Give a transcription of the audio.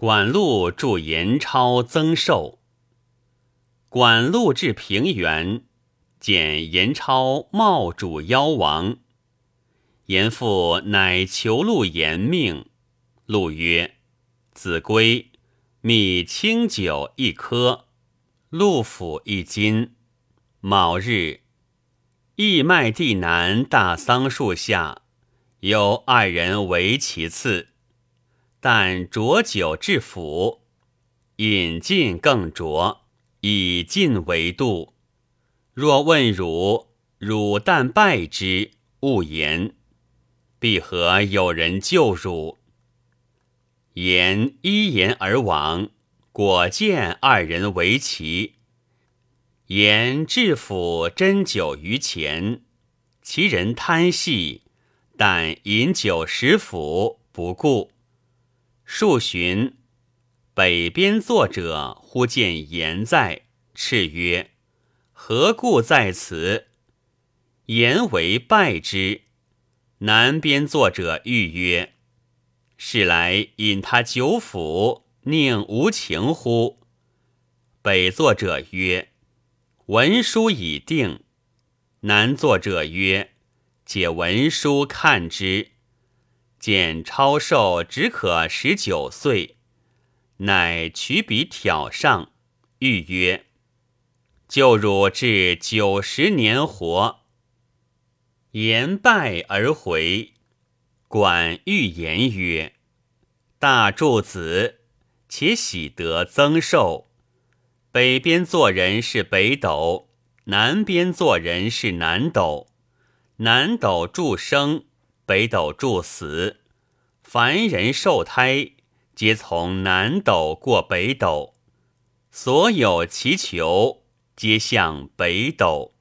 管路助严超增寿。管路至平原，见严超冒主夭亡。严父乃求路延命。路曰：“子规，米清酒一颗，陆府一斤。卯日，义麦地南大桑树下，有二人为其次。”但浊酒至府，饮尽更浊，以尽为度。若问汝，汝但拜之，勿言。必何有人救汝？言一言而亡，果见二人为其。言至府斟酒于前，其人贪细，但饮酒食腐，不顾。数旬，北边作者忽见言在，叱曰：“何故在此？”言为拜之。南边作者欲曰：“是来引他酒府，宁无情乎？”北作者曰：“文书已定。”南作者曰：“解文书看之。”见超寿只可十九岁，乃取笔挑上，欲曰：“就汝至九十年活。”言拜而回。管欲言曰：“大柱子，且喜得增寿。北边做人是北斗，南边做人是南斗。南斗助生。”北斗注死，凡人受胎，皆从南斗过北斗，所有祈求，皆向北斗。